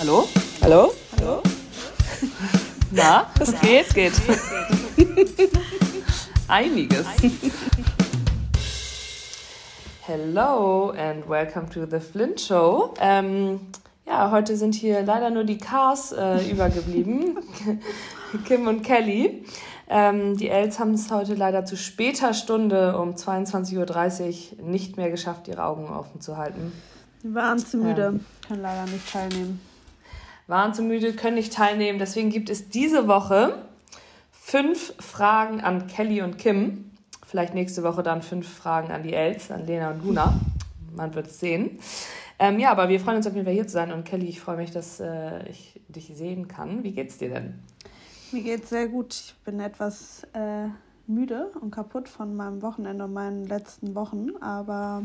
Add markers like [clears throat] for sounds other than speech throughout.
Hallo? Hallo? Hallo? Na, [laughs] es geht, geht. [laughs] Einiges. Hello and welcome to the Flint Show. Ähm, ja, heute sind hier leider nur die Cars äh, übergeblieben. [laughs] Kim und Kelly. Ähm, die Els haben es heute leider zu später Stunde um 22.30 Uhr nicht mehr geschafft, ihre Augen offen zu halten. Die waren zu müde, ähm, können leider nicht teilnehmen. Waren zu müde, können nicht teilnehmen. Deswegen gibt es diese Woche fünf Fragen an Kelly und Kim. Vielleicht nächste Woche dann fünf Fragen an die Els, an Lena und Luna. Man wird es sehen. Ähm, ja, aber wir freuen uns auf jeden Fall hier zu sein. Und Kelly, ich freue mich, dass äh, ich dich sehen kann. Wie geht's dir denn? Mir geht's sehr gut. Ich bin etwas äh, müde und kaputt von meinem Wochenende und meinen letzten Wochen, aber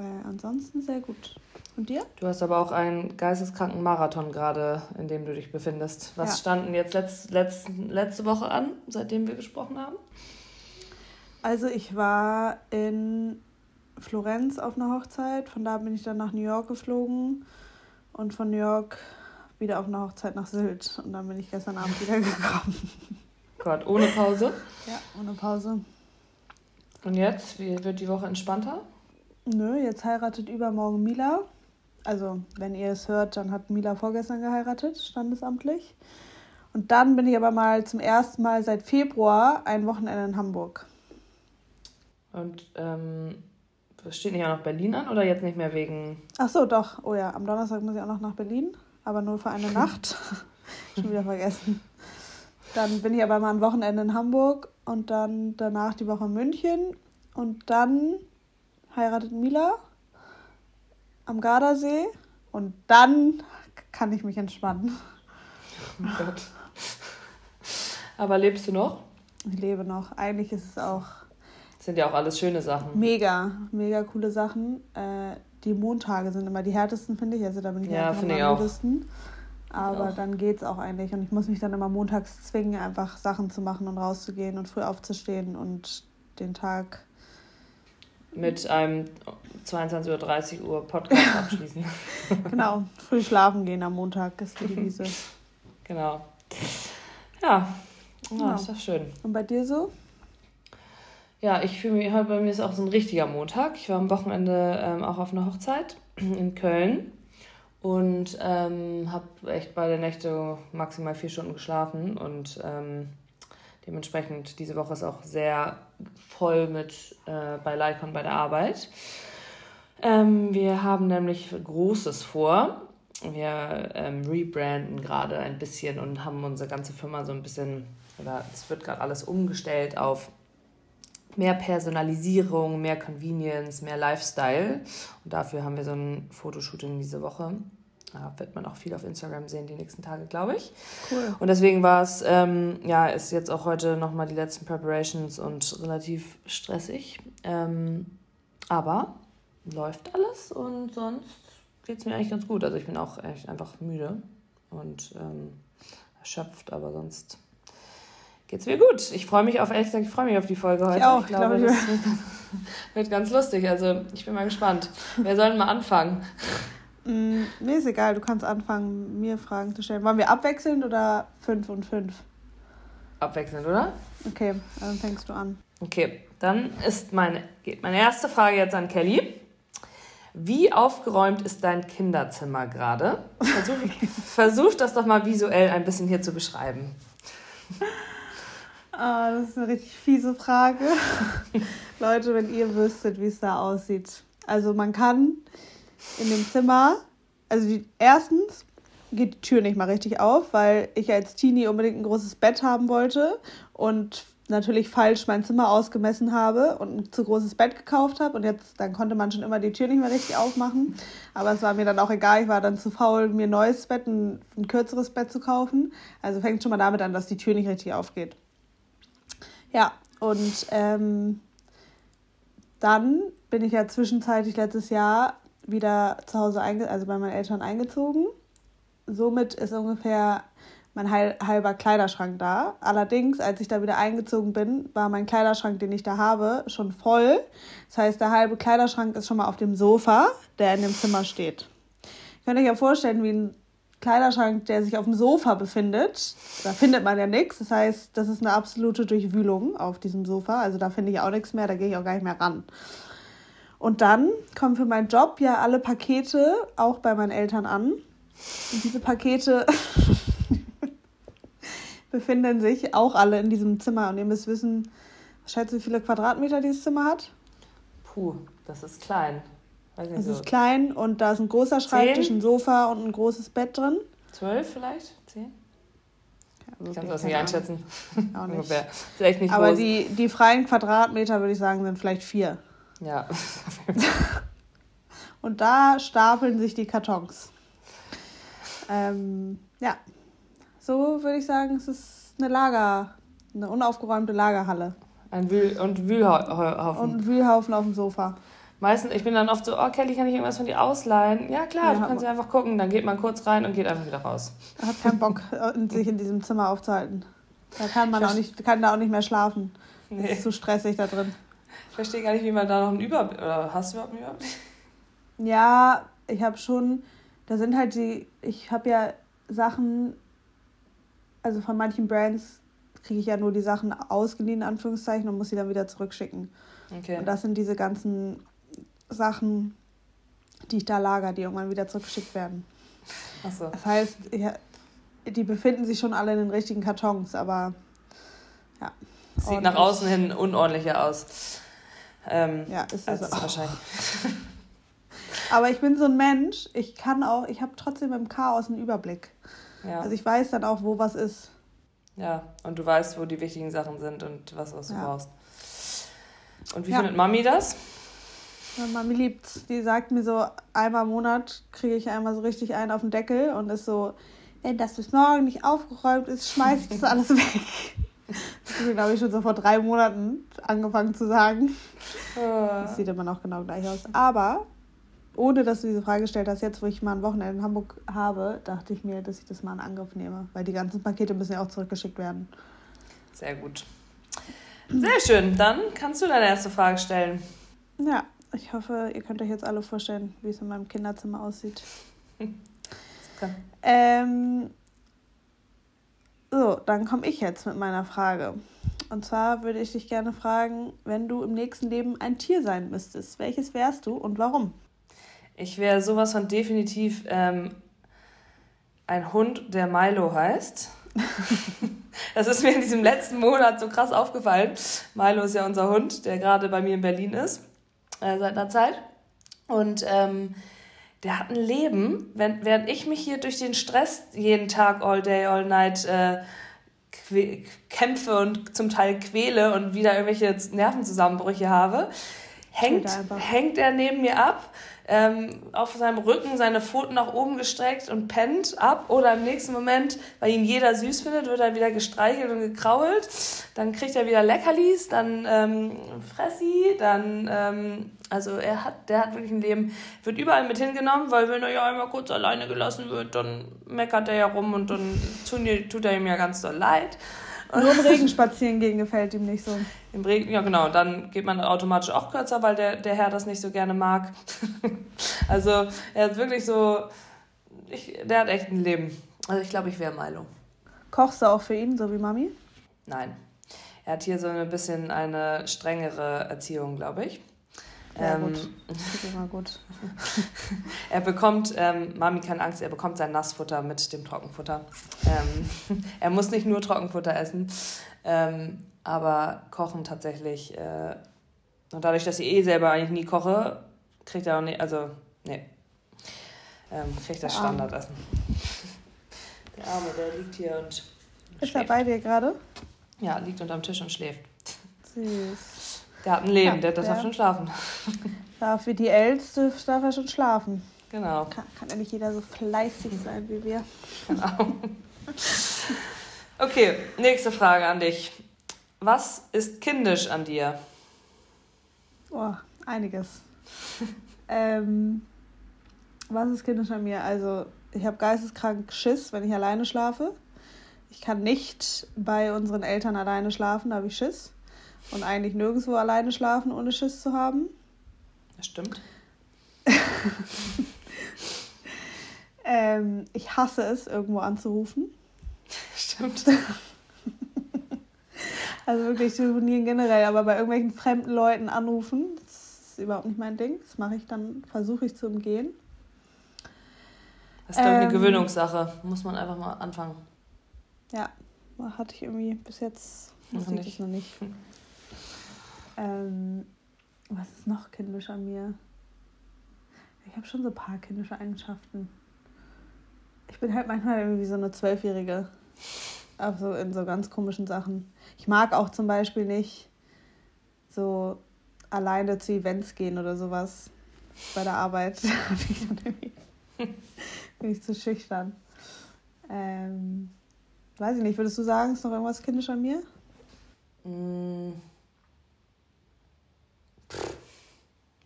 äh, ansonsten sehr gut. Und dir? Du hast aber auch einen geisteskranken Marathon gerade, in dem du dich befindest. Was ja. standen jetzt letzt, letzt, letzte Woche an, seitdem wir gesprochen haben? Also ich war in Florenz auf einer Hochzeit. Von da bin ich dann nach New York geflogen und von New York wieder auf eine Hochzeit nach Sylt und dann bin ich gestern Abend wieder [laughs] gekommen. Gott, ohne Pause? Ja, ohne Pause. Und jetzt? Wie wird die Woche entspannter? Nö, jetzt heiratet übermorgen Mila. Also, wenn ihr es hört, dann hat Mila vorgestern geheiratet, standesamtlich. Und dann bin ich aber mal zum ersten Mal seit Februar ein Wochenende in Hamburg. Und ähm, steht nicht auch noch Berlin an oder jetzt nicht mehr wegen. Ach so, doch. Oh ja, am Donnerstag muss ich auch noch nach Berlin aber nur für eine [laughs] Nacht. [laughs] Schon wieder vergessen. Dann bin ich aber mal ein Wochenende in Hamburg und dann danach die Woche in München und dann heiratet Mila am Gardasee und dann kann ich mich entspannen. Oh Gott. Aber lebst du noch? Ich lebe noch. Eigentlich ist es auch. Das sind ja auch alles schöne Sachen. Mega, mega coole Sachen. Äh, die Montage sind immer die härtesten, finde ich. Also da bin ich ja, einfach am müdesten. Aber auch. dann es auch eigentlich. Und ich muss mich dann immer montags zwingen, einfach Sachen zu machen und rauszugehen und früh aufzustehen und den Tag mit einem 22.30 Uhr Podcast [laughs] abschließen. genau, früh schlafen gehen am Montag ist die Devise. [laughs] genau. Ja, oh, genau. ist doch schön. Und bei dir so? Ja, ich fühle mich, bei mir ist auch so ein richtiger Montag. Ich war am Wochenende ähm, auch auf einer Hochzeit in Köln und ähm, habe echt beide Nächte maximal vier Stunden geschlafen und ähm, dementsprechend diese Woche ist auch sehr voll mit äh, bei Lycon bei der Arbeit. Ähm, wir haben nämlich Großes vor. Wir ähm, rebranden gerade ein bisschen und haben unsere ganze Firma so ein bisschen, oder es wird gerade alles umgestellt auf mehr Personalisierung, mehr Convenience, mehr Lifestyle. Und dafür haben wir so ein Fotoshooting diese Woche. Da wird man auch viel auf Instagram sehen die nächsten Tage, glaube ich. Cool. Und deswegen war es, ähm, ja, ist jetzt auch heute nochmal die letzten Preparations und relativ stressig. Ähm, aber läuft alles und sonst geht es mir eigentlich ganz gut. Also ich bin auch echt einfach müde und ähm, erschöpft, aber sonst geht's mir gut. Ich freue mich auf, ehrlich gesagt, ich freue mich auf die Folge heute. Ich auch, ich glaube, glaub, das wird, [laughs] wird ganz lustig. Also ich bin mal gespannt. Wer soll denn mal anfangen? [laughs] Mm, mir ist egal, du kannst anfangen, mir Fragen zu stellen. Wollen wir abwechselnd oder fünf und fünf? Abwechselnd, oder? Okay, dann fängst du an. Okay, dann ist meine, geht meine erste Frage jetzt an Kelly. Wie aufgeräumt ist dein Kinderzimmer gerade? Versuch, [laughs] versuch das doch mal visuell ein bisschen hier zu beschreiben. Ah, das ist eine richtig fiese Frage. [laughs] Leute, wenn ihr wüsstet, wie es da aussieht. Also man kann in dem Zimmer, also die, erstens geht die Tür nicht mal richtig auf, weil ich als Teenie unbedingt ein großes Bett haben wollte und natürlich falsch mein Zimmer ausgemessen habe und ein zu großes Bett gekauft habe und jetzt dann konnte man schon immer die Tür nicht mehr richtig aufmachen, aber es war mir dann auch egal, ich war dann zu faul, mir ein neues Bett, ein, ein kürzeres Bett zu kaufen. Also fängt schon mal damit an, dass die Tür nicht richtig aufgeht. Ja, und ähm, dann bin ich ja zwischenzeitlich letztes Jahr wieder zu Hause, einge also bei meinen Eltern eingezogen. Somit ist ungefähr mein halber Kleiderschrank da. Allerdings, als ich da wieder eingezogen bin, war mein Kleiderschrank, den ich da habe, schon voll. Das heißt, der halbe Kleiderschrank ist schon mal auf dem Sofa, der in dem Zimmer steht. Könnt ihr euch ja vorstellen, wie ein Kleiderschrank, der sich auf dem Sofa befindet, da findet man ja nichts. Das heißt, das ist eine absolute Durchwühlung auf diesem Sofa. Also da finde ich auch nichts mehr, da gehe ich auch gar nicht mehr ran. Und dann kommen für meinen Job ja alle Pakete auch bei meinen Eltern an. Und diese Pakete [laughs] befinden sich auch alle in diesem Zimmer. Und ihr müsst wissen, was schätzt du, wie viele Quadratmeter dieses Zimmer hat? Puh, das ist klein. Es so. ist klein und da ist ein großer Schreibtisch, Zehn? ein Sofa und ein großes Bett drin. Zwölf vielleicht? Zehn? Ich kann das keine nicht einschätzen. Auch [laughs] nicht. Echt nicht Aber groß. die, die freien Quadratmeter, würde ich sagen, sind vielleicht vier. Ja. [laughs] Und da stapeln sich die Kartons. Ähm, ja, so würde ich sagen, es ist eine Lager, eine unaufgeräumte Lagerhalle. Ein Wühl und Wühlhaufen. Und Wühlhaufen auf dem Sofa. Meistens, ich bin dann oft so, oh Kelly, kann ich irgendwas von dir ausleihen? Ja klar, Ja, du kannst ja einfach gucken. Dann geht man kurz rein und geht einfach wieder raus. Er hat keinen Bock, [laughs] sich in diesem Zimmer aufzuhalten. Da kann man auch nicht, kann da auch nicht mehr schlafen. Es Nee. ist zu stressig da drin. Ich verstehe gar nicht, wie man da noch einen Überblick. Oder hast du überhaupt einen Überblick? Ja, ich habe schon, da sind halt die, ich habe ja Sachen, also von manchen Brands kriege ich ja nur die Sachen ausgeliehen, in Anführungszeichen, und muss sie dann wieder zurückschicken. Okay. Und das sind diese ganzen Sachen, die ich da lager, die irgendwann wieder zurückgeschickt werden. Achso. Das heißt, die befinden sich schon alle in den richtigen Kartons, aber ja. Sieht ordentlich. nach außen hin unordentlicher aus. Ähm, Ja, ist es es auch. wahrscheinlich. [laughs] Aber ich bin so ein Mensch, ich kann auch, ich habe trotzdem im Chaos einen Überblick. Ja. Also ich weiß dann auch, wo was ist. ja. Und du weißt, wo die wichtigen Sachen sind und was, was du Ja. brauchst. Und wie Ja. findet Mami das? Meine Mami liebt's. Die sagt mir so, einmal im Monat kriege ich einmal so richtig einen auf den Deckel und ist so, wenn das bis morgen nicht aufgeräumt ist, schmeiß ich das [laughs] alles weg. Das hat sie, glaube ich, schon so vor drei Monaten angefangen zu sagen. Das sieht immer noch genau gleich aus. Aber ohne dass du diese Frage gestellt hast, jetzt wo ich mal ein Wochenende in Hamburg habe, dachte ich mir, dass ich das mal in Angriff nehme. Weil die ganzen Pakete müssen ja auch zurückgeschickt werden. Sehr gut. Sehr schön. Dann kannst du deine erste Frage stellen. Ja, ich hoffe, ihr könnt euch jetzt alle vorstellen, wie es in meinem Kinderzimmer aussieht. [laughs] Ähm, so, dann komme ich jetzt mit meiner Frage. Und zwar würde ich dich gerne fragen, wenn du im nächsten Leben ein Tier sein müsstest, welches wärst du und warum? Ich wäre sowas von definitiv ähm, ein Hund, der Milo heißt. [laughs] Das ist mir in diesem letzten Monat so krass aufgefallen. Milo ist ja unser Hund, der gerade bei mir in Berlin ist, äh, seit einer Zeit. Und ähm, der hat ein Leben, wenn, während ich mich hier durch den Stress jeden Tag, all day, all night äh, kämpfe und zum Teil quäle und wieder irgendwelche Nervenzusammenbrüche habe, hängt, hängt er neben mir ab, ähm, auf seinem Rücken, seine Pfoten nach oben gestreckt und pennt ab. Oder im nächsten Moment, weil ihn jeder süß findet, wird er wieder gestreichelt und gekrault. Dann kriegt er wieder Leckerlis, dann ähm, Fressi, dann, ähm, also er hat, der hat wirklich ein Leben, wird überall mit hingenommen, weil wenn er ja einmal kurz alleine gelassen wird, dann meckert er ja rum und dann die, tut er ihm ja ganz doll leid. Nur im Regen spazieren gehen gefällt ihm nicht so. Im Regen, ja genau, dann geht man automatisch auch kürzer, weil der, der Herr das nicht so gerne mag. [laughs] also er hat wirklich so, ich, der hat echt ein Leben. Also ich glaube, ich wäre Milo. Kochst du auch für ihn, so wie Mami? Nein. Er hat hier so ein bisschen eine strengere Erziehung, glaube ich. Ja, Ähm, gut. Das ist immer gut. [laughs] Er bekommt, ähm, Mami keine Angst, er bekommt sein Nassfutter mit dem Trockenfutter. Ähm, [laughs] er muss nicht nur Trockenfutter essen, ähm, aber kochen tatsächlich. Äh, und dadurch, dass ich eh selber eigentlich nie koche, kriegt er auch nicht, also, nee, ähm, kriegt das Arme. Standardessen. Der Arme, der liegt hier und Ist er schläft. bei dir gerade? Ja, liegt unterm Tisch und schläft. Süß. Der hat ein Leben, Ja, der darf der- schon schlafen. [laughs] Darf wie die Älteste, darf er schon schlafen. Genau. Kann, kann ja nicht jeder so fleißig sein wie wir. Genau. Okay, nächste Frage an dich. Was ist kindisch an dir? Oh, einiges. [laughs] ähm, was ist kindisch an mir? Also, ich habe geisteskrank Schiss, wenn ich alleine schlafe. Ich kann nicht bei unseren Eltern alleine schlafen, da habe ich Schiss. Und eigentlich nirgendwo alleine schlafen, ohne Schiss zu haben. Das stimmt. [laughs] Ähm, ich hasse es, irgendwo anzurufen. Stimmt. [laughs] Also wirklich telefonieren generell, aber bei irgendwelchen fremden Leuten anrufen, das ist überhaupt nicht mein Ding. Das mache ich dann, versuche ich zu umgehen. Das ist, glaube ich, eine ähm, Gewöhnungssache. Muss man einfach mal anfangen. Ja, hatte ich irgendwie bis jetzt noch nicht. Ich noch nicht. [laughs] Ähm, was ist noch kindisch an mir? Ich habe schon so ein paar kindische Eigenschaften. Ich bin halt manchmal irgendwie so eine Zwölfjährige. Also in so ganz komischen Sachen. Ich mag auch zum Beispiel nicht so alleine zu Events gehen oder sowas bei der Arbeit. [laughs] [laughs] bin ich zu schüchtern. Ähm, weiß ich nicht, würdest du sagen, ist noch irgendwas kindisch an mir? Mm.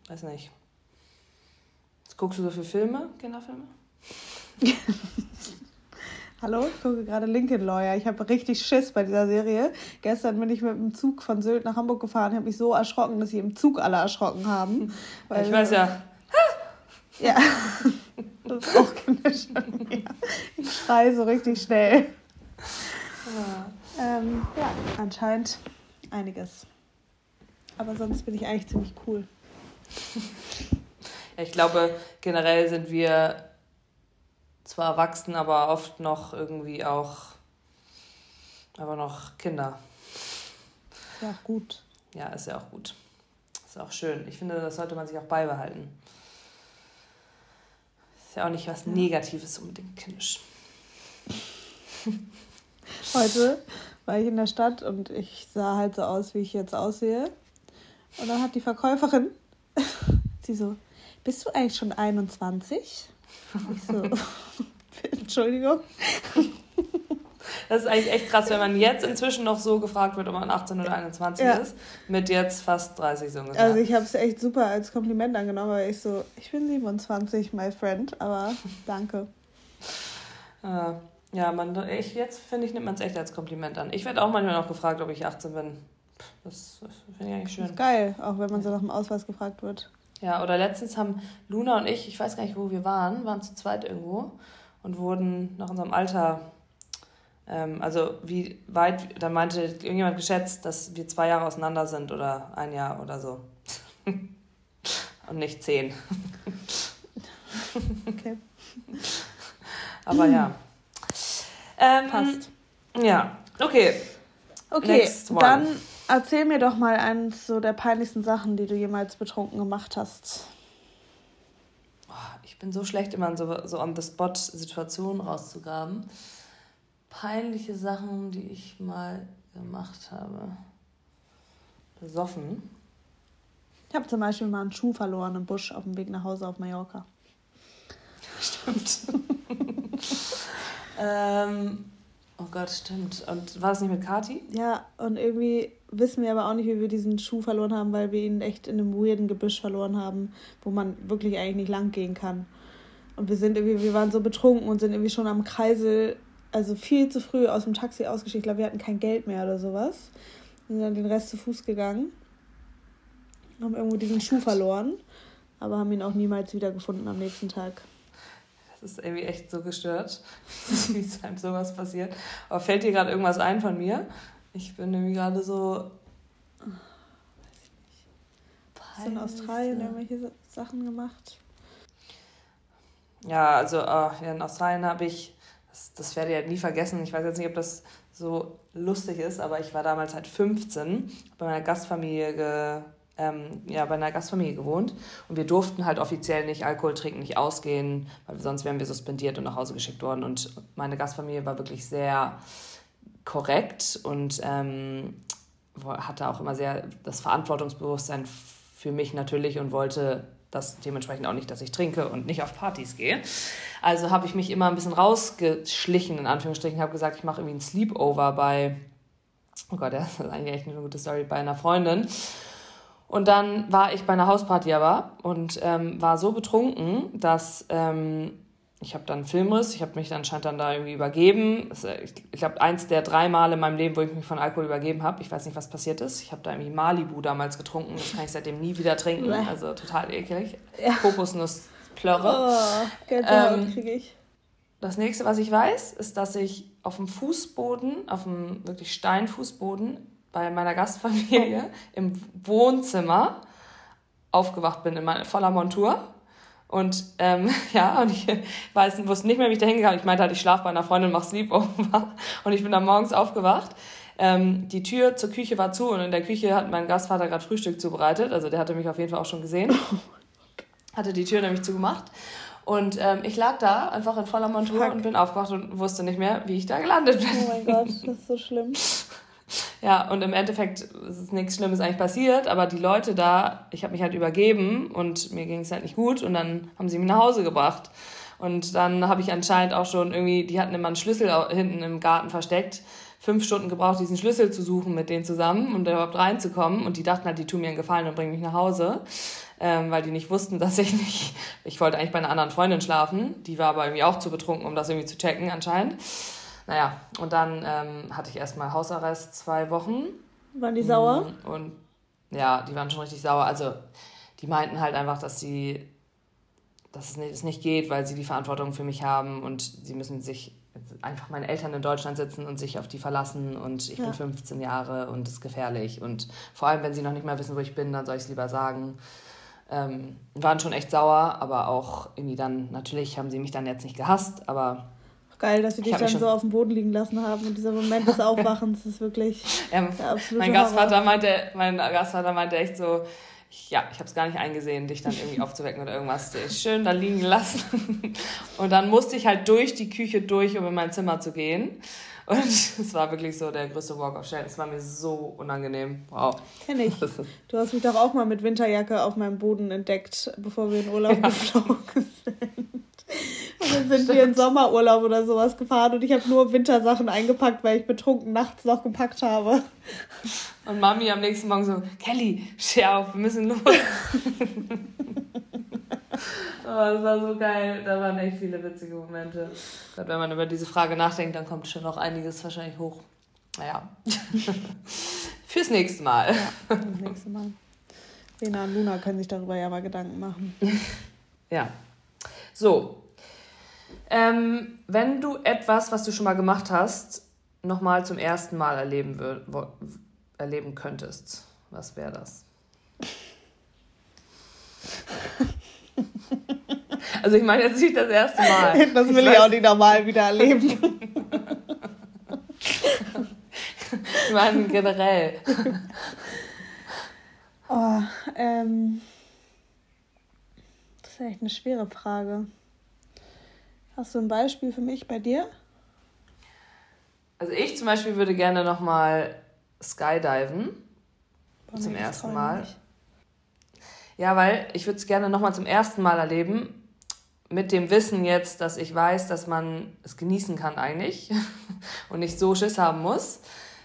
Weiß nicht. Jetzt guckst du so viele Filme, Kinderfilme? [laughs] Hallo, ich gucke gerade Lincoln Lawyer. Ich habe richtig Schiss bei dieser Serie. Gestern bin ich mit dem Zug von Sylt nach Hamburg gefahren. Ich habe mich so erschrocken, dass sie im Zug alle erschrocken haben. Weil, ich weiß ja. Ja, [laughs] das ist auch kindisch. Ich schreie so richtig schnell. Ja. Ähm, ja, anscheinend einiges. Aber sonst bin ich eigentlich ziemlich cool. Ich glaube, generell sind wir zwar erwachsen, aber oft noch irgendwie auch aber noch Kinder. Ja, gut. Ja, ist ja auch gut. Ist auch schön. Ich finde, das sollte man sich auch beibehalten. Ist ja auch nicht was Negatives unbedingt kindisch. [laughs] Heute war ich in der Stadt und ich sah halt so aus, wie ich jetzt aussehe. Und dann hat die Verkäuferin, [laughs] sie so, bist du eigentlich schon 21? Ich so, Entschuldigung. [laughs] Das ist eigentlich echt krass, wenn man jetzt inzwischen noch so gefragt wird, ob man 18 oder 21 ja. ist, mit jetzt fast 30 so ungefähr. Also ich habe es echt super als Kompliment angenommen, weil ich so, ich bin 27, my friend, aber [laughs] danke. Äh, ja, man, ich, jetzt finde ich, nimmt man es echt als Kompliment an. Ich werde auch manchmal noch gefragt, ob ich 18 bin. Das, das finde ich eigentlich schön. Das ist geil, auch wenn man so nach dem Ausweis gefragt wird. Ja, oder letztens haben Luna und ich, ich weiß gar nicht, wo wir waren, waren zu zweit irgendwo und wurden nach unserem Alter, ähm, also wie weit, da meinte irgendjemand geschätzt, dass wir zwei Jahre auseinander sind oder ein Jahr oder so. [laughs] und nicht zehn. [laughs] okay. Aber ja. [laughs] Ähm, Passt. Ja, okay. Okay, dann Erzähl mir doch mal eins so der peinlichsten Sachen, die du jemals betrunken gemacht hast. Ich bin so schlecht, immer in so, so on-the-spot-Situationen rauszugraben. Peinliche Sachen, die ich mal gemacht habe. Besoffen. Ich habe zum Beispiel mal einen Schuh verloren im Busch auf dem Weg nach Hause auf Mallorca. Stimmt. [laughs] ähm, oh Gott, stimmt. Und war es nicht mit Kati? Ja, und irgendwie wissen wir aber auch nicht, wie wir diesen Schuh verloren haben, weil wir ihn echt in einem weirden Gebüsch verloren haben, wo man wirklich eigentlich nicht lang gehen kann. Und wir sind irgendwie, wir waren so betrunken und sind irgendwie schon am Kreisel, also viel zu früh aus dem Taxi ausgestiegen. Ich glaube, wir hatten kein Geld mehr oder sowas. Und sind dann den Rest zu Fuß gegangen. Haben irgendwo diesen Schuh verloren, aber haben ihn auch niemals wiedergefunden am nächsten Tag. Das ist irgendwie echt so gestört, [laughs] wie es einem sowas passiert. Aber fällt dir gerade irgendwas ein von mir? Ich bin nämlich gerade so. Weiß ich nicht. In Australien irgendwelche Sachen gemacht? Ja, also uh, in Australien habe ich, das, das werde ich halt nie vergessen. Ich weiß jetzt nicht, ob das so lustig ist, aber ich war damals halt 15, bei meiner Gastfamilie ge, ähm, ja, bei einer Gastfamilie gewohnt und wir durften halt offiziell nicht Alkohol trinken, nicht ausgehen, weil sonst wären wir suspendiert und nach Hause geschickt worden. Und meine Gastfamilie war wirklich sehr korrekt und ähm, hatte auch immer sehr das Verantwortungsbewusstsein für mich natürlich und wollte das dementsprechend auch nicht, dass ich trinke und nicht auf Partys gehe. Also habe ich mich immer ein bisschen rausgeschlichen, in Anführungsstrichen, habe gesagt, ich mache irgendwie ein Sleepover bei, oh Gott, [laughs] das ist eigentlich echt eine gute Story, bei einer Freundin. Und dann war ich bei einer Hausparty aber und ähm, war so betrunken, dass ähm, ich habe dann Filmriss, ich habe mich anscheinend dann da irgendwie übergeben. Ich, ich glaube, eins der drei Male in meinem Leben, wo ich mich von Alkohol übergeben habe. Ich weiß nicht, was passiert ist. Ich habe da irgendwie Malibu damals getrunken. Das kann ich seitdem nie wieder trinken. Also total eklig. Ja. Kokosnussplörre. Oh, ähm, kriege ich. das nächste, was ich weiß, ist, dass ich auf dem Fußboden, auf dem wirklich Steinfußboden bei meiner Gastfamilie im Wohnzimmer aufgewacht bin in meiner, voller Montur. Und ähm, [laughs] ja, und ich weiß, wusste nicht mehr, wie ich da hingegangen Ich meinte halt, ich schlafe bei einer Freundin, mach Sleepover. Und ich bin dann morgens aufgewacht. Ähm, die Tür zur Küche war zu und in der Küche hat mein Gastvater gerade Frühstück zubereitet. Also der hatte mich auf jeden Fall auch schon gesehen. Hatte die Tür nämlich zugemacht. Und ähm, ich lag da einfach in voller Montur Fuck. und bin aufgewacht und wusste nicht mehr, wie ich da gelandet bin. Oh mein Gott, das ist so schlimm. [laughs] Ja, und im Endeffekt ist nichts Schlimmes eigentlich passiert, aber die Leute da, ich habe mich halt übergeben und mir ging es halt nicht gut und dann haben sie mich nach Hause gebracht. Und dann habe ich anscheinend auch schon irgendwie, die hatten immer einen Schlüssel hinten im Garten versteckt, fünf Stunden gebraucht, diesen Schlüssel zu suchen mit denen zusammen und überhaupt reinzukommen. Und die dachten halt, die tun mir einen Gefallen und bringen mich nach Hause, ähm, weil die nicht wussten, [laughs] dass ich nicht, ich wollte eigentlich bei einer anderen Freundin schlafen. Die war aber irgendwie auch zu betrunken, um das irgendwie zu checken anscheinend. Naja, und dann ähm, hatte ich erstmal Hausarrest zwei Wochen. Waren die sauer? Mm, und ja, die waren schon richtig sauer. Also die meinten halt einfach, dass sie, dass es nicht, es nicht geht, weil sie die Verantwortung für mich haben und sie müssen sich einfach meine Eltern in Deutschland sitzen und sich auf die verlassen und ich ja. bin 15 Jahre und es ist gefährlich und vor allem, wenn sie noch nicht mehr wissen, wo ich bin, dann soll ich es lieber sagen. Ähm, waren schon echt sauer, aber auch irgendwie dann, natürlich haben sie mich dann jetzt nicht gehasst, aber Geil, dass sie dich dann so auf dem Boden liegen lassen haben und dieser Moment des Aufwachens ist wirklich [laughs] ja, der absolute mein Gastvater meinte, mein Gastvater meinte echt so, ja, ich habe es gar nicht eingesehen, dich dann irgendwie aufzuwecken oder irgendwas. Schön da liegen lassen. [laughs] Und dann musste ich halt durch die Küche durch, um in mein Zimmer zu gehen. Und [laughs] es war wirklich so der größte Walk of Shame. Es war mir so unangenehm. Wow. Kenn ich. Du hast mich doch auch mal mit Winterjacke auf meinem Boden entdeckt, bevor wir in Urlaub ja. geflogen sind Stimmt. wir in Sommerurlaub oder sowas gefahren und ich habe nur Wintersachen eingepackt, weil ich betrunken nachts noch gepackt habe. Und Mami am nächsten Morgen so, Kelly, steh auf, wir müssen los. [laughs] oh, das war so geil. Da waren echt viele witzige Momente. Glaube, wenn man über diese Frage nachdenkt, dann kommt schon noch einiges wahrscheinlich hoch. Naja. [laughs] Fürs nächste Mal. Ja, fürs nächste Mal. Lena und Luna können sich darüber ja mal Gedanken machen. [laughs] ja. So. Ähm, wenn du etwas, was du schon mal gemacht hast, nochmal zum ersten Mal erleben, erleben könntest, was wäre das? [laughs] Also ich meine jetzt nicht das erste Mal. [laughs] Das will ich, ich auch nicht normal wieder erleben. [laughs] ich meine generell. Oh, ähm, das ist echt eine schwere Frage. Hast du ein Beispiel für mich bei dir? Also ich zum Beispiel würde gerne nochmal skydiven. Boah, zum ersten Mal. Ja, weil ich würde es gerne nochmal zum ersten Mal erleben. Mit dem Wissen jetzt, dass ich weiß, dass man es genießen kann eigentlich [laughs] und nicht so Schiss haben muss.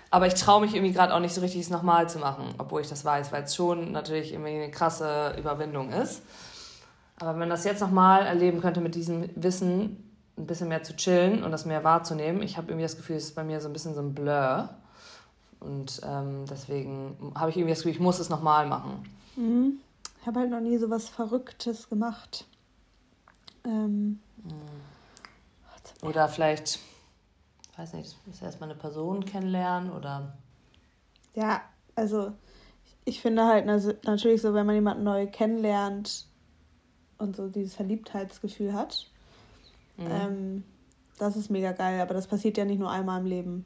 Aber ich traue mich irgendwie gerade auch nicht so richtig, es nochmal zu machen, obwohl ich das weiß, weil es schon natürlich irgendwie eine krasse Überwindung ist. Aber wenn man das jetzt nochmal erleben könnte mit diesem Wissen, ein bisschen mehr zu chillen und das mehr wahrzunehmen, ich habe irgendwie das Gefühl, es ist bei mir so ein bisschen so ein Blur. Und ähm, deswegen habe ich irgendwie das Gefühl, ich muss es nochmal machen. Mhm. Ich habe halt noch nie so was Verrücktes gemacht. Ähm. Oder vielleicht, weiß nicht, ist erstmal eine Person kennenlernen oder. Ja, also ich finde halt natürlich so, wenn man jemanden neu kennenlernt, und so dieses Verliebtheitsgefühl hat. Mhm. Ähm, das ist mega geil, aber das passiert ja nicht nur einmal im Leben.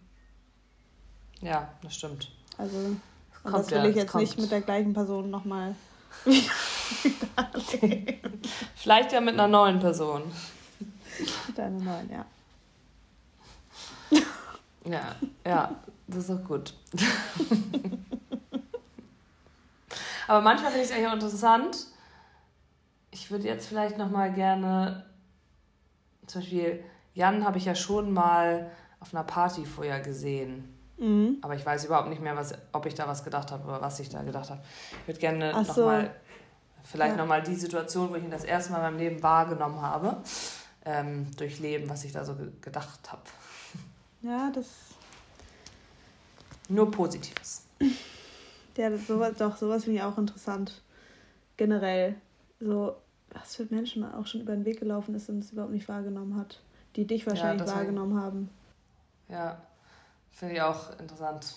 Ja, das stimmt. Also, und das will ja, ich jetzt nicht mit der gleichen Person nochmal wieder [laughs] Vielleicht ja mit einer neuen Person. Mit einer neuen, ja. Ja, ja, das ist auch gut. [laughs] Aber manchmal finde ich es eigentlich auch interessant, ich würde jetzt vielleicht noch mal gerne, zum Beispiel Jan habe ich ja schon mal auf einer Party vorher gesehen. Mhm. Aber ich weiß überhaupt nicht mehr, was, ob ich da was gedacht habe oder was ich da gedacht habe. Ich würde gerne Ach so. mal, vielleicht ja. noch mal die Situation, wo ich ihn das erste Mal in meinem Leben wahrgenommen habe, ähm, durchleben, was ich da so ge gedacht habe. Ja, das. Nur Positives. Ja, sowas, doch, sowas finde ich auch interessant. Generell. So, was für Menschen man auch schon über den Weg gelaufen ist und es überhaupt nicht wahrgenommen hat. die dich wahrscheinlich ja, wahrgenommen haben. Ja, finde ich auch interessant.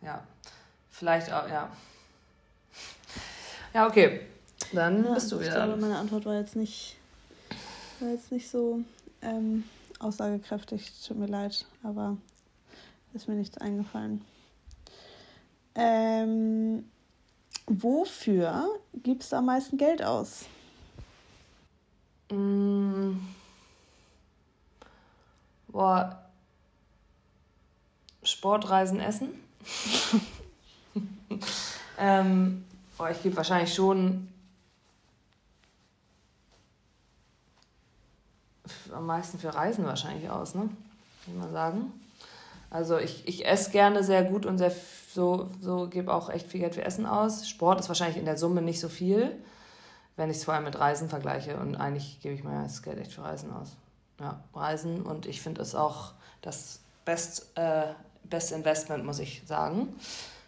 Ja, vielleicht auch, ja. Ja, okay. Dann ja, bist du wieder. Ich glaube, meine Antwort war jetzt nicht, war jetzt nicht so ähm, aussagekräftig. Tut mir leid, aber ist mir nichts eingefallen. Ähm, wofür gibst du am meisten Geld aus? Mm. Boah. Sportreisen essen. [laughs] ähm, boah, ich gebe wahrscheinlich schon am meisten für Reisen wahrscheinlich aus, ne? Muss man sagen. Also ich, ich esse gerne sehr gut und sehr so, so gebe auch echt viel Geld für Essen aus. Sport ist wahrscheinlich in der Summe nicht so viel, wenn ich es vor allem mit Reisen vergleiche. Und eigentlich gebe ich mein das Geld echt für Reisen aus. Ja, Reisen und ich finde es auch das Best, äh, Best Investment, muss ich sagen.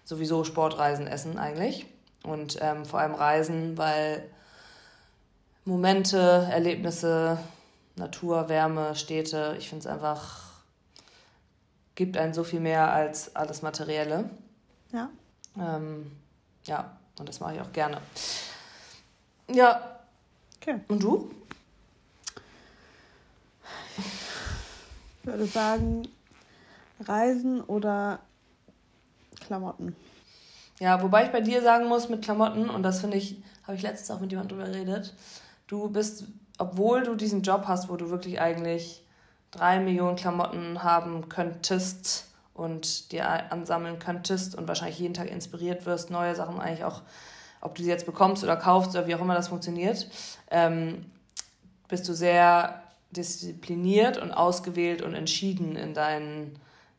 Sowieso Sportreisen essen eigentlich. Und ähm, vor allem Reisen, weil Momente, Erlebnisse, Natur, Wärme, Städte, ich finde es einfach, gibt einen so viel mehr als alles Materielle. Ja. Ähm, ja, und das mache ich auch gerne. Ja. Okay. Und du? Ich würde sagen, Reisen oder Klamotten. Ja, wobei ich bei dir sagen muss, mit Klamotten, und das finde ich, habe ich letztens auch mit jemandem drüber geredet, du bist obwohl du diesen Job hast, wo du wirklich eigentlich drei Millionen Klamotten haben könntest und dir ansammeln könntest und wahrscheinlich jeden Tag inspiriert wirst, neue Sachen eigentlich auch, ob du sie jetzt bekommst oder kaufst oder wie auch immer das funktioniert, ähm, bist du sehr diszipliniert und ausgewählt und entschieden in deinen,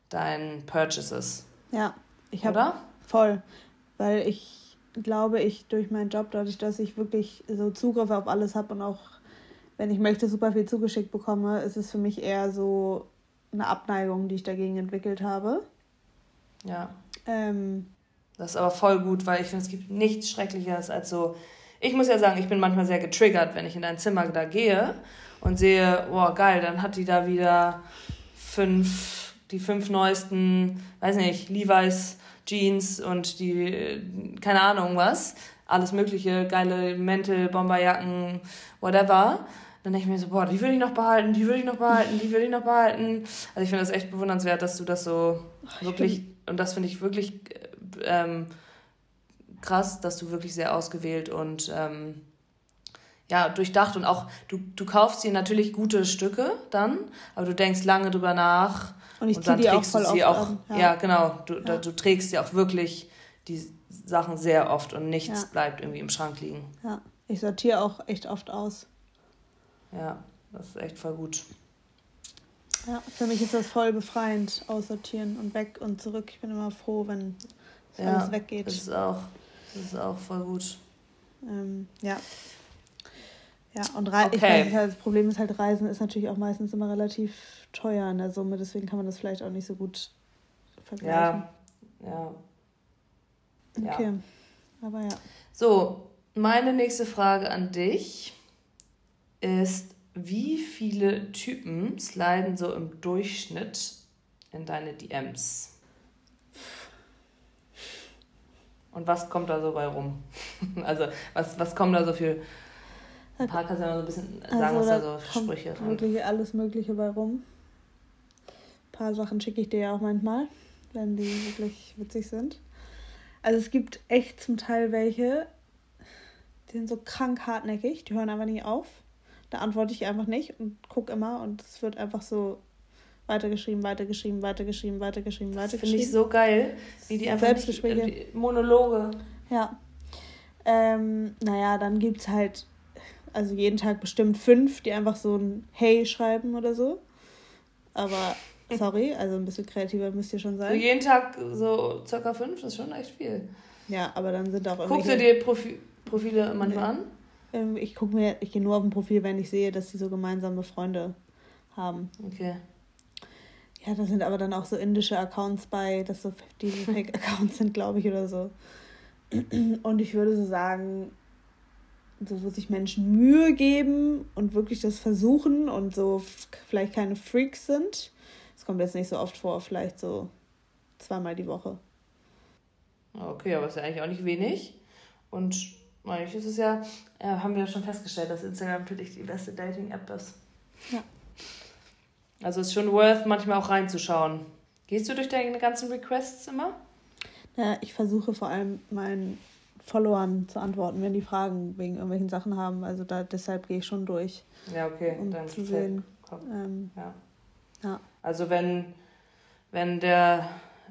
deinen Purchases. Ja, ich habe voll, weil ich glaube, ich durch meinen Job, dadurch, dass ich wirklich so Zugriff auf alles habe und auch wenn ich möchte, super viel zugeschickt bekomme, ist es für mich eher so eine Abneigung, die ich dagegen entwickelt habe. Ja. Ähm, das ist aber voll gut, weil ich finde, es gibt nichts Schrecklicheres als so. Ich muss ja sagen, ich bin manchmal sehr getriggert, wenn ich in dein Zimmer da gehe und sehe, boah, geil, dann hat die da wieder fünf, die fünf neuesten, weiß nicht, Levi's Jeans und die, keine Ahnung was, alles mögliche, geile Mäntel, Bomberjacken, whatever dann denke ich mir so, boah, die will ich noch behalten, die will ich noch behalten, die will ich noch behalten. Also ich finde das echt bewundernswert, dass du das so Ach, wirklich, und das finde ich wirklich ähm, krass, dass du wirklich sehr ausgewählt und ähm, ja, durchdacht und auch, du, du kaufst dir natürlich gute Stücke dann, aber du denkst lange drüber nach. Und ich ziehe die auch voll sie auch, ja. ja. genau, du, ja. Du trägst ja auch wirklich die Sachen sehr oft und nichts ja. bleibt irgendwie im Schrank liegen. Ja, ich sortiere auch echt oft aus. Ja, das ist echt voll gut. Ja, für mich ist das voll befreiend, aussortieren und weg und zurück. Ich bin immer froh, wenn ja, alles weggeht. Das ist auch, das ist auch voll gut. Ähm, ja. Ja, und Re okay. ich weiß, das Problem ist halt, Reisen ist natürlich auch meistens immer relativ teuer in der Summe, deswegen kann man das vielleicht auch nicht so gut vergleichen. Ja, ja. Okay, ja. aber ja. So, meine nächste Frage an dich ist, wie viele Typen sliden so im Durchschnitt in deine DMs? Und was kommt da so bei rum? [laughs] Also, was, was kommen da so für. Ein paar kannst du ja mal so ein bisschen sagen, also, was da so für Sprüche sind. Wirklich alles Mögliche bei rum. Ein paar Sachen schicke ich dir ja auch manchmal, wenn die wirklich witzig sind. Also, es gibt echt zum Teil welche, die sind so krank hartnäckig, die hören einfach nicht auf. Da antworte ich einfach nicht und gucke immer und es wird einfach so weitergeschrieben, weitergeschrieben, weitergeschrieben, weitergeschrieben, weitergeschrieben. Finde ich so geil, wie die einfach Selbstgespräche. Nicht, Monologe. Ja. Ähm, naja, dann gibt es halt, also jeden Tag bestimmt fünf, die einfach so ein Hey schreiben oder so. Aber [laughs] sorry, also ein bisschen kreativer müsst ihr schon sein. So jeden Tag so circa fünf, das ist schon echt viel. Ja, aber dann sind auch irgendwie. Guckst du dir Profi Profile manchmal nee. an? Ähm, ich gucke mir, ich gehe nur auf ein Profil, wenn ich sehe, dass sie so gemeinsame Freunde haben. Okay. Ja, da sind aber dann auch so indische Accounts bei, dass so diese [laughs] Fake-Accounts sind, glaube ich, oder so. [clears throat] Und ich würde so sagen, so, wo sich Menschen Mühe geben und wirklich das versuchen und so vielleicht keine Freaks sind. Das kommt jetzt nicht so oft vor, vielleicht so zweimal die Woche. Okay, aber ist ja eigentlich auch nicht wenig. Und eigentlich ist es ja, ja haben wir ja schon festgestellt, dass Instagram natürlich die beste Dating-App ist. Ja. Also ist schon worth, manchmal auch reinzuschauen. Gehst du durch deine ganzen Requests immer? Ja, ich versuche vor allem meinen Followern zu antworten, wenn die Fragen wegen irgendwelchen Sachen haben. Also da, deshalb gehe ich schon durch. Ja, okay. Um dann zu sehen. Ähm, ja. ja. Also wenn, wenn der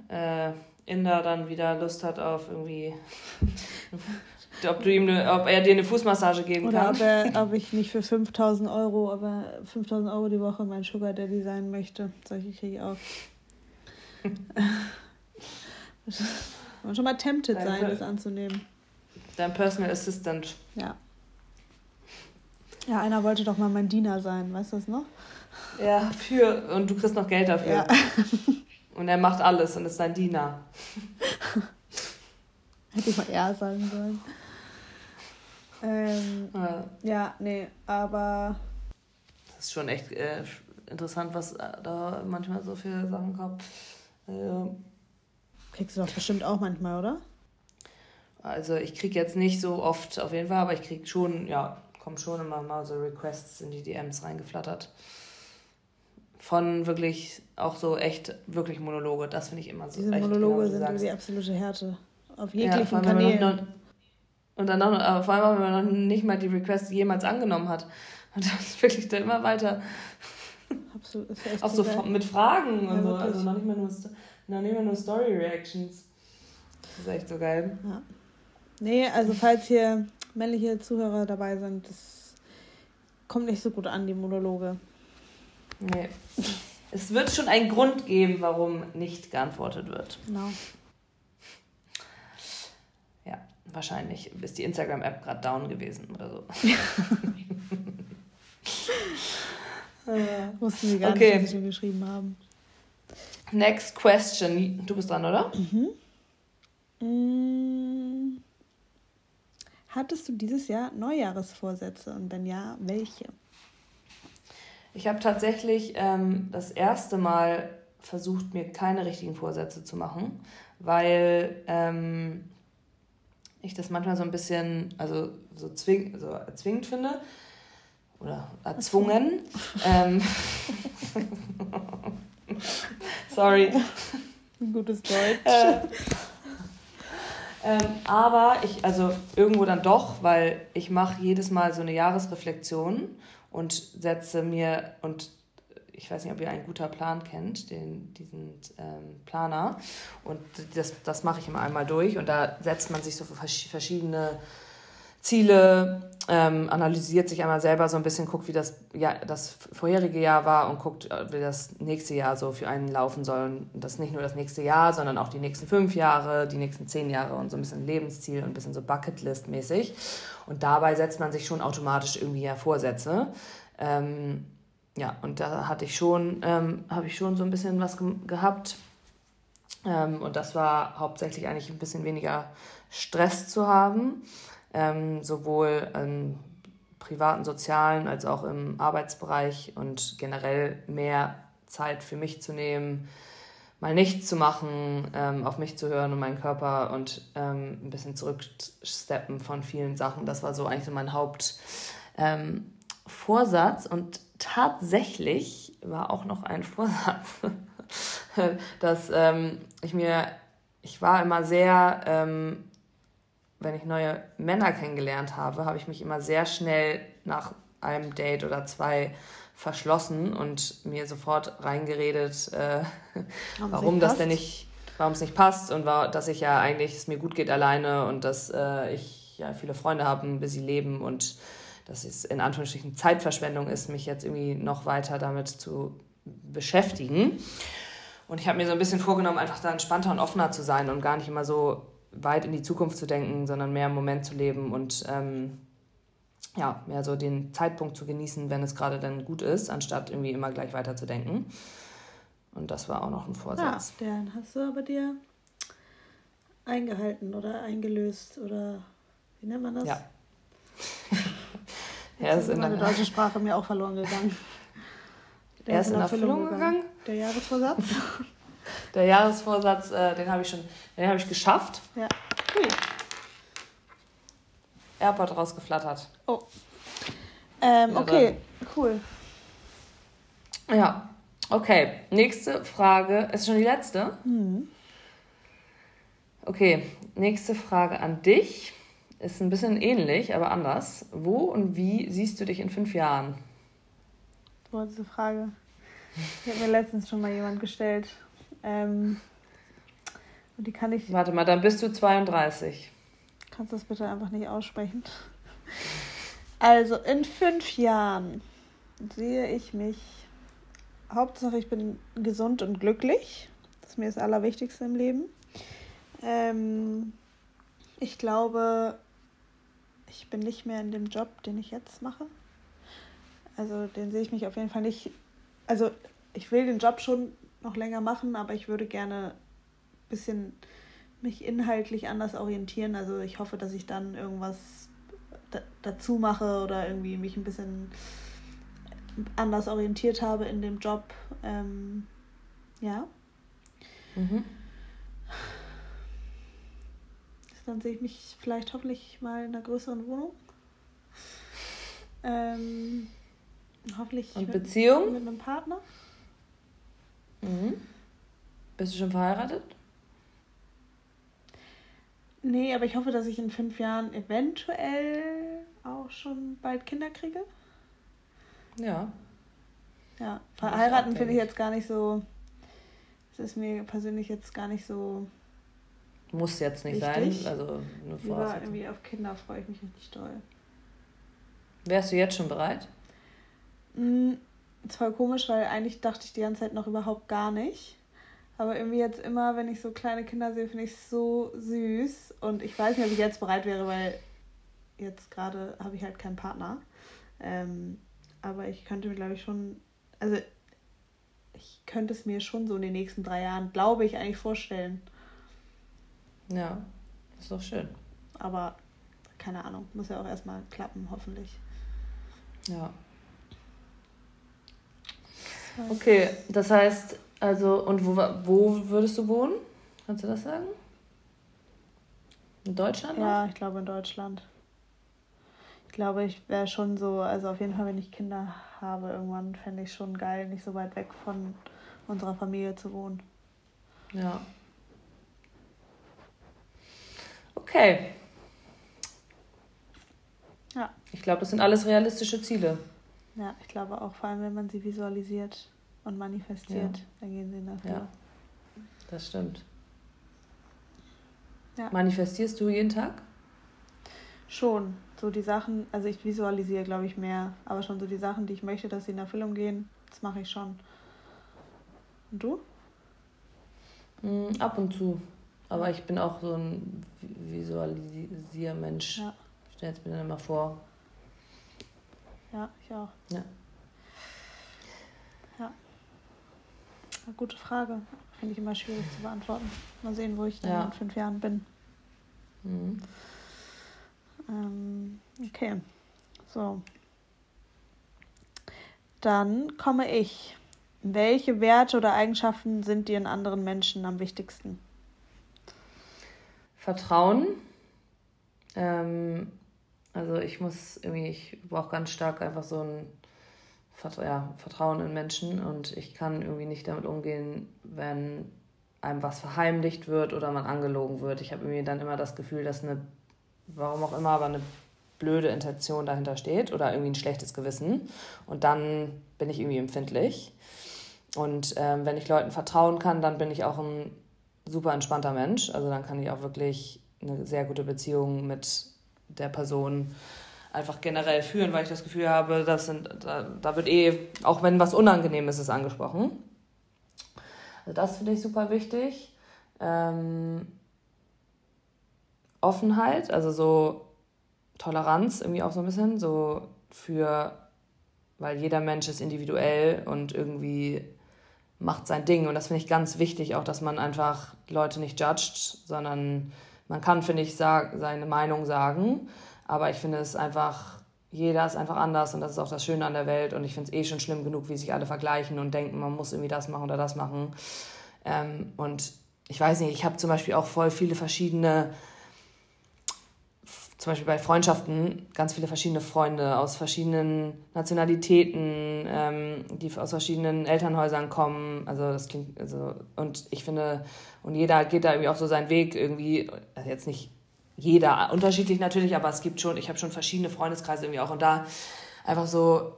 äh, Inder dann wieder Lust hat auf irgendwie, [laughs] ob, du ihm ne, ob er dir eine Fußmassage geben Oder kann. Oder ob, ob ich nicht für 5000 Euro, aber 5000 Euro die Woche mein Sugar Daddy sein möchte. Solche kriege ich auch. [laughs] Man schon mal tempted Dein sein, das anzunehmen. Dein Personal Assistant. Ja. Ja, einer wollte doch mal mein Diener sein, weißt du das noch? Ja, für. Und du kriegst noch Geld dafür. Ja. [laughs] Und er macht alles und ist dein Diener. [laughs] Hätte ich mal eher sagen sollen. Ähm, ja. ja, nee, aber. Das ist schon echt äh, interessant, was da manchmal so für Sachen kommt. Äh, Kriegst du doch bestimmt auch manchmal, oder? Also ich krieg jetzt nicht so oft auf jeden Fall, aber ich krieg schon, ja, kommen schon immer mal so Requests in die DMs reingeflattert. Von wirklich auch so echt, wirklich Monologe. Das finde ich immer so. Diese echt, Monologe genau, sind die absolute Härte. Auf jeglichen ja, Kanälen. Und dann noch, aber vor allem, wenn man noch nicht mal die Request jemals angenommen hat. Und das [laughs] ist wirklich dann immer weiter. [laughs] Absolut. Auch so geil. mit Fragen und ja, so. Also noch nicht mal nur, noch nicht mal nur Story-Reactions. Das ist echt so geil. Ja. Nee, also falls hier männliche Zuhörer dabei sind, das kommt nicht so gut an, die Monologe. Nee. Es wird schon einen Grund geben, warum nicht geantwortet wird. Genau. Ja, wahrscheinlich ist die Instagram-App gerade down gewesen oder so. äh, wussten sie gar okay. nicht, was sie geschrieben haben. Next question. Du bist dran, oder? Mhm. Mm. Hattest du dieses Jahr Neujahresvorsätze und wenn ja, welche? Ich habe tatsächlich ähm, das erste Mal versucht, mir keine richtigen Vorsätze zu machen, weil ähm, ich das manchmal so ein bisschen, also so, zwing, so erzwingend finde oder erzwungen. [laughs] ähm, sorry. Gutes Deutsch. Äh, ähm, aber ich, also irgendwo dann doch, weil ich mache jedes Mal so eine Jahresreflexion und setze mir, und ich weiß nicht, ob ihr einen guter Plan kennt, den, diesen ähm, Planer. Und das, das mache ich immer einmal durch und da setzt man sich so verschiedene Ziele, ähm, analysiert sich einmal selber so ein bisschen, guckt, wie das, ja, das vorherige Jahr war und guckt, äh, wie das nächste Jahr so für einen laufen soll. Und das nicht nur das nächste Jahr, sondern auch die nächsten fünf Jahre, die nächsten zehn Jahre und so ein bisschen Lebensziel und ein bisschen so Bucketlist-mäßig. Und dabei setzt man sich schon automatisch irgendwie ja Vorsätze. Ähm, ja, und da hatte ich schon, ähm, habe ich schon so ein bisschen was ge gehabt. Ähm, und das war hauptsächlich eigentlich ein bisschen weniger Stress zu haben ähm, sowohl im privaten, sozialen als auch im Arbeitsbereich und generell mehr Zeit für mich zu nehmen, mal nichts zu machen, ähm, auf mich zu hören und meinen Körper und ähm, ein bisschen zurücksteppen von vielen Sachen. Das war so eigentlich so mein Hauptvorsatz. Ähm, und tatsächlich war auch noch ein [laughs] Vorsatz, dass ähm, ich mir, ich war immer sehr ähm, wenn ich neue Männer kennengelernt habe, habe ich mich immer sehr schnell nach einem Date oder zwei verschlossen und mir sofort reingeredet, äh, warum, das denn nicht, warum es nicht passt und war, dass ich ja eigentlich es mir gut geht alleine und dass äh, ich ja viele Freunde habe, bis sie leben und dass es in Anführungsstrichen Zeitverschwendung ist, mich jetzt irgendwie noch weiter damit zu beschäftigen. Und ich habe mir so ein bisschen vorgenommen, einfach da entspannter und offener zu sein und gar nicht immer so weit in die Zukunft zu denken, sondern mehr im Moment zu leben und ähm, ja, mehr so den Zeitpunkt zu genießen, wenn es gerade dann gut ist, anstatt irgendwie immer gleich weiter zu denken. Und das war auch noch ein Vorsatz. Ja, den hast du aber dir eingehalten oder eingelöst oder wie nennt man das? Ja. [laughs] Er ist, ist in meine der deutsche Sprache mir auch verloren gegangen. Der [laughs] er ist in, in Erfüllung gegangen. gegangen. Der Jahresvorsatz. [laughs] der Jahresvorsatz, äh, den habe ich schon, den habe ich geschafft. Ja. Cool. Airport rausgeflattert. Oh. Ähm, okay, cool. Ja, okay. Nächste Frage. Ist schon die letzte? Mhm. Okay, nächste Frage an dich. Ist ein bisschen ähnlich, aber anders. Wo und wie siehst du dich in fünf Jahren? Boah, diese Frage. Die hat mir letztens schon mal jemand gestellt. Ähm, und die kann ich. Warte mal, dann bist du 32. Kannst du das bitte einfach nicht aussprechen? Also, in fünf Jahren sehe ich mich. Hauptsache, ich bin gesund und glücklich. Das ist mir das Allerwichtigste im Leben. Ähm, ich glaube, ich bin nicht mehr in dem Job, den ich jetzt mache. Also den sehe ich mich auf jeden Fall nicht. Also ich will den Job schon noch länger machen, aber ich würde gerne ein bisschen mich inhaltlich anders orientieren. Also ich hoffe, dass ich dann irgendwas dazu mache oder irgendwie mich ein bisschen anders orientiert habe in dem Job. Ähm, ja. Mhm. Dann sehe ich mich vielleicht hoffentlich mal in einer größeren Wohnung. Ähm, hoffentlich Und Beziehung? mit einem Partner. Mhm. Bist du schon verheiratet? Nee, aber ich hoffe, dass ich in fünf Jahren eventuell auch schon bald Kinder kriege. Ja. Ja, verheiraten finde ich jetzt gar nicht so. Das ist mir persönlich jetzt gar nicht so. Muss jetzt nicht wichtig. sein. Also nur Lieber irgendwie auf Kinder freue ich mich richtig doll. Wärst du jetzt schon bereit? Mm, ist voll komisch, weil eigentlich dachte ich die ganze Zeit noch überhaupt gar nicht. Aber irgendwie jetzt immer, wenn ich so kleine Kinder sehe, finde ich es so süß. Und ich weiß nicht, ob ich jetzt bereit wäre, weil jetzt gerade habe ich halt keinen Partner. Ähm, aber ich könnte mir, glaube ich, schon, also ich könnte es mir schon so in den nächsten drei Jahren, glaube ich, eigentlich vorstellen. Ja, ist doch schön. Aber keine Ahnung, muss ja auch erstmal klappen, hoffentlich. Ja. Okay, das heißt, also, und wo, wo würdest du wohnen? Kannst du das sagen? In Deutschland? Ja, ich glaube in Deutschland. Ich glaube, ich wäre schon so, also auf jeden Fall, wenn ich Kinder habe, irgendwann fände ich schon geil, nicht so weit weg von unserer Familie zu wohnen. Ja. Okay. Ja. Ich glaube, das sind alles realistische Ziele. Ja, ich glaube auch, vor allem wenn man sie visualisiert und manifestiert, ja. dann gehen sie in Erfüllung. Ja, das stimmt. Ja. Manifestierst du jeden Tag? Schon. So die Sachen, also ich visualisiere, glaube ich, mehr, aber schon so die Sachen, die ich möchte, dass sie in Erfüllung gehen, das mache ich schon. Und du? Mm, ab und zu. Aber ich bin auch so ein Visualisiermensch. Ja. Ich stelle es mir dann immer vor, ja, ich auch. Ja. Ja. Eine gute Frage. Finde ich immer schwierig zu beantworten. Mal sehen, wo ich dann ja. in fünf Jahren bin. Mhm. Ähm, okay. So. Dann komme ich. Welche Werte oder Eigenschaften sind dir in anderen Menschen am wichtigsten? Vertrauen. Ähm, also ich muss irgendwie, ich brauche ganz stark einfach so ein ja, Vertrauen in Menschen und ich kann irgendwie nicht damit umgehen, wenn einem was verheimlicht wird oder man angelogen wird. Ich habe irgendwie dann immer das Gefühl, dass eine, warum auch immer, aber eine blöde Intention dahinter steht oder irgendwie ein schlechtes Gewissen. Und dann bin ich irgendwie empfindlich. Und ähm, wenn ich Leuten vertrauen kann, dann bin ich auch ein super entspannter Mensch. Also dann kann ich auch wirklich eine sehr gute Beziehung mit der Person einfach generell führen, weil ich das Gefühl habe, das sind, da, da wird eh, auch wenn was Unangenehmes ist, angesprochen. Also das finde ich super wichtig. Ähm, Offenheit, also so Toleranz irgendwie auch so ein bisschen, so für, weil jeder Mensch ist individuell und irgendwie macht sein Ding. Und das finde ich ganz wichtig, auch dass man einfach Leute nicht judgt, sondern man kann, finde ich, seine Meinung sagen, aber ich finde es einfach jeder ist einfach anders und das ist auch das Schöne an der Welt und ich finde es eh schon schlimm genug, wie sich alle vergleichen und denken, man muss irgendwie das machen oder das machen. Ähm, und ich weiß nicht, ich habe zum Beispiel auch voll viele verschiedene zum Beispiel bei Freundschaften ganz viele verschiedene Freunde aus verschiedenen Nationalitäten, ähm, die aus verschiedenen Elternhäusern kommen. Also das klingt, also, und ich finde, und jeder geht da irgendwie auch so seinen Weg irgendwie, also jetzt nicht jeder unterschiedlich natürlich, aber es gibt schon, ich habe schon verschiedene Freundeskreise irgendwie auch und da einfach so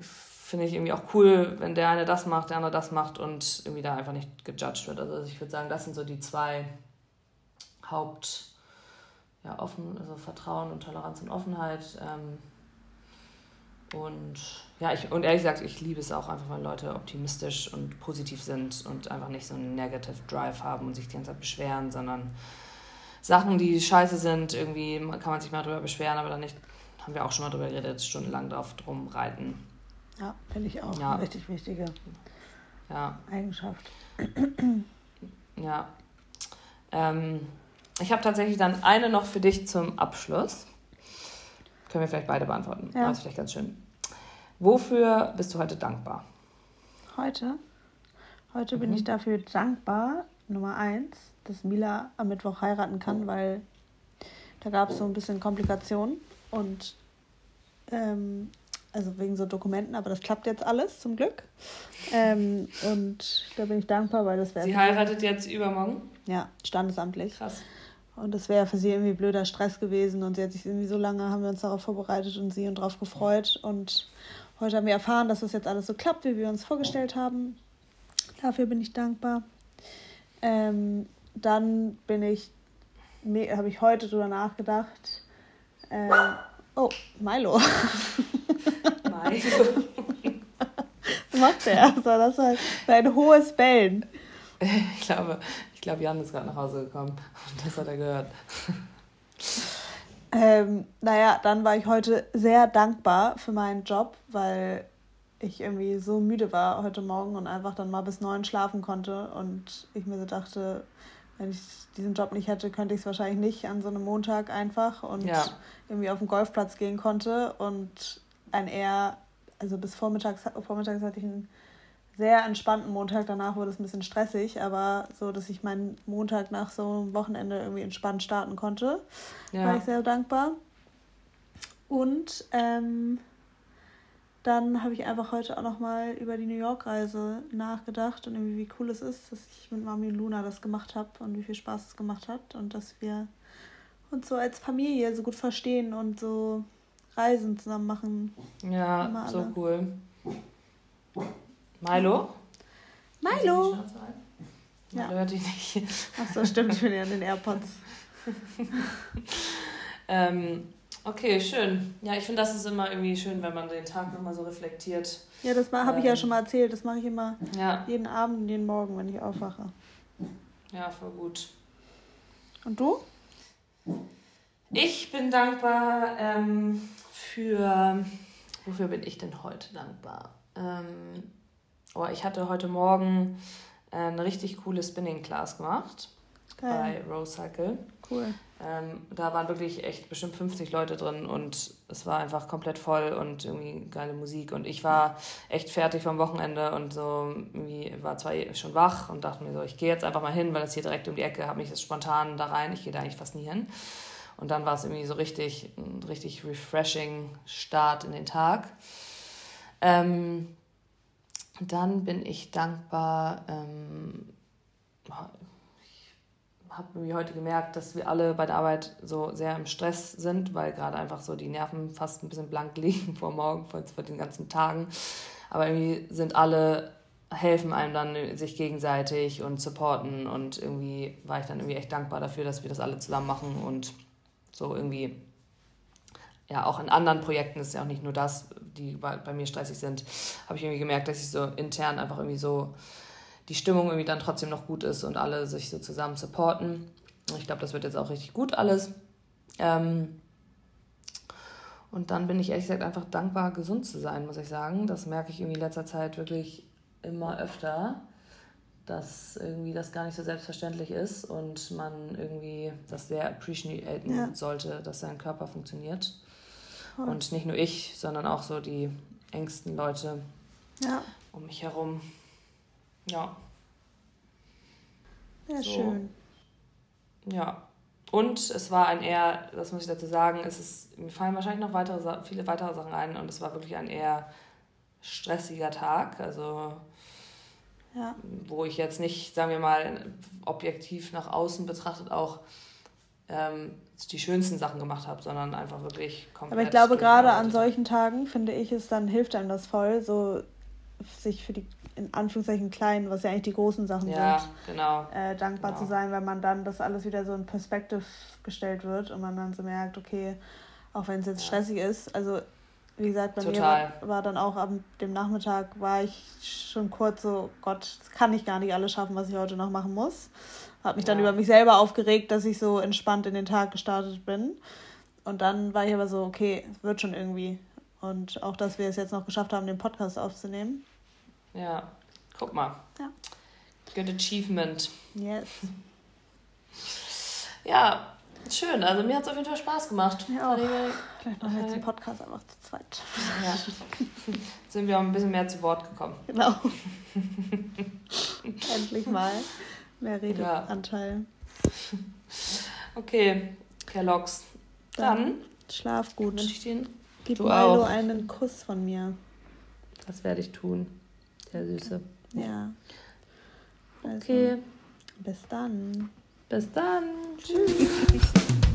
finde ich irgendwie auch cool, wenn der eine das macht, der andere das macht und irgendwie da einfach nicht gejudged wird. Also ich würde sagen, das sind so die zwei Haupt ja, offen, also Vertrauen und Toleranz und Offenheit. Ähm, und ja, ich, und ehrlich gesagt, ich liebe es auch einfach, wenn Leute optimistisch und positiv sind und einfach nicht so einen Negative Drive haben und sich die ganze Zeit beschweren, sondern Sachen, die scheiße sind, irgendwie kann man sich mal drüber beschweren, aber dann nicht, haben wir auch schon mal drüber geredet, stundenlang drauf drum reiten. Ja, finde ich auch ja. eine richtig wichtige ja. Eigenschaft. Ja. Ähm, ich habe tatsächlich dann eine noch für dich zum Abschluss. Können wir vielleicht beide beantworten. Ja. Das ist vielleicht ganz schön. Wofür bist du heute dankbar? Heute? Heute mhm. bin ich dafür dankbar, Nummer eins, dass Mila am Mittwoch heiraten kann, weil da gab es so ein bisschen Komplikationen und ähm, also wegen so Dokumenten, aber das klappt jetzt alles zum Glück. Ähm, und da bin ich dankbar, weil das wäre. Sie heiratet jetzt übermorgen? Ja, standesamtlich. Krass. Und das wäre für sie irgendwie blöder Stress gewesen und sie hat sich irgendwie so lange, haben wir uns darauf vorbereitet und sie und darauf gefreut. Und heute haben wir erfahren, dass das jetzt alles so klappt, wie wir uns vorgestellt haben. Dafür bin ich dankbar. Ähm, dann bin ich, habe ich heute drüber nachgedacht. Äh, oh, Milo. [laughs] Milo. Was macht der? Also das war ein hohes Bellen. Ich glaube, glaube, Jan ist gerade nach Hause gekommen und das hat er gehört. [laughs] Ähm, naja, dann war ich heute sehr dankbar für meinen Job, weil ich irgendwie so müde war heute Morgen und einfach dann mal bis neun schlafen konnte und ich mir so dachte, wenn ich diesen Job nicht hätte, könnte ich es wahrscheinlich nicht an so einem Montag einfach und ja. irgendwie auf den Golfplatz gehen konnte und ein eher, also bis vormittags, vormittags hatte ich einen sehr entspannten Montag. Danach wurde es ein bisschen stressig, aber so, dass ich meinen Montag nach so einem Wochenende irgendwie entspannt starten konnte, ja. war ich sehr dankbar. Und ähm, dann habe ich einfach heute auch nochmal über die New York-Reise nachgedacht und irgendwie wie cool es ist, dass ich mit Mami und Luna das gemacht habe und wie viel Spaß es gemacht hat und dass wir uns so als Familie so gut verstehen und so Reisen zusammen machen. Ja, so cool. Milo? Milo! Ja. Milo hört dich nicht. Ach so, stimmt, ich bin ja in den AirPods. [laughs] ähm, okay, schön. Ja, ich finde, das ist immer irgendwie schön, wenn man den Tag nochmal so reflektiert. Ja, das habe ähm, ich ja ähm, schon mal erzählt. Das mache ich immer ja. jeden Abend und jeden Morgen, wenn ich aufwache. Ja, voll gut. Und du? Ich bin dankbar ähm, für. Wofür bin ich denn heute dankbar? Ähm, Oh, ich hatte heute Morgen äh, eine richtig coole Spinning Class gemacht Geil. bei Rose Cycle. Cool. Ähm, da waren wirklich echt bestimmt 50 Leute drin und es war einfach komplett voll und irgendwie geile Musik. Und ich war echt fertig vom Wochenende und so irgendwie war zwar schon wach und dachte mir so, ich gehe jetzt einfach mal hin, weil das hier direkt um die Ecke, habe mich jetzt spontan da rein. Ich gehe da eigentlich fast nie hin. Und dann war es irgendwie so richtig, ein richtig refreshing Start in den Tag. Ähm, dann bin ich dankbar. Ähm, ich habe mir heute gemerkt, dass wir alle bei der Arbeit so sehr im Stress sind, weil gerade einfach so die Nerven fast ein bisschen blank [laughs] liegen vor morgen, vor, vor den ganzen Tagen. Aber irgendwie sind alle helfen einem dann sich gegenseitig und supporten und irgendwie war ich dann irgendwie echt dankbar dafür, dass wir das alle zusammen machen und so irgendwie ja, auch in anderen Projekten ist ja auch nicht nur das, die bei, mir stressig sind, habe ich irgendwie gemerkt, dass ich so intern einfach irgendwie so die Stimmung irgendwie dann trotzdem noch gut ist und alle sich so zusammen supporten. Ich glaube, das wird jetzt auch richtig gut alles. Ähm, und dann bin ich ehrlich gesagt einfach dankbar, gesund zu sein, muss ich sagen. Das merke ich irgendwie in letzter Zeit wirklich immer öfter, dass irgendwie das gar nicht so selbstverständlich ist und man irgendwie das sehr appreciaten ja. sollte, dass sein Körper funktioniert. Voll. Und nicht nur ich, sondern auch so die engsten Leute Ja, um mich herum. Ja, sehr So. schön. ja. Und es war ein eher, das muss ich dazu sagen, es ist, mir fallen wahrscheinlich noch weitere, viele weitere Sachen ein und es war wirklich ein eher stressiger Tag. Also Ja. wo ich jetzt nicht, sagen wir mal, objektiv nach außen betrachtet auch ähm, die schönsten Sachen gemacht habe, sondern einfach wirklich komplett. Aber ich glaube, gerade an solchen Tagen, finde ich, es dann hilft einem das voll, so sich für die, in Anführungszeichen, kleinen, was ja eigentlich die großen Sachen. Ja, sind, genau. äh, dankbar Genau. zu sein, weil man dann das alles wieder so in Perspektive gestellt wird und man dann so merkt, okay, auch wenn es jetzt Ja. stressig ist, also wie gesagt, bei mir Total. war, war dann auch am dem Nachmittag war ich schon kurz so, Gott, das kann ich gar nicht alles schaffen, was ich heute noch machen muss. Habe mich dann Ja. über mich selber aufgeregt, dass ich so entspannt in den Tag gestartet bin. Und dann war ich aber so, okay, wird schon irgendwie. Und auch, dass wir es jetzt noch geschafft haben, den Podcast aufzunehmen. Ja, guck mal. Ja. Good achievement. Yes. [laughs] Ja, schön. Also mir hat es auf jeden Fall Spaß gemacht. Mir auch. Vielleicht machen wir jetzt den Podcast einfach zu zweit. Ja. Sind wir auch ein bisschen mehr zu Wort gekommen. Genau. [laughs] Endlich mal mehr Redeanteil. [laughs] Okay, Kellogg's. Dann Schlaf gut. wünsche ich dir, Gib du Milo auch. einen Kuss von mir. das werde ich tun. Der Süße. Ja. Also, Okay, Bis dann. bis dann. Tschüss. [laughs]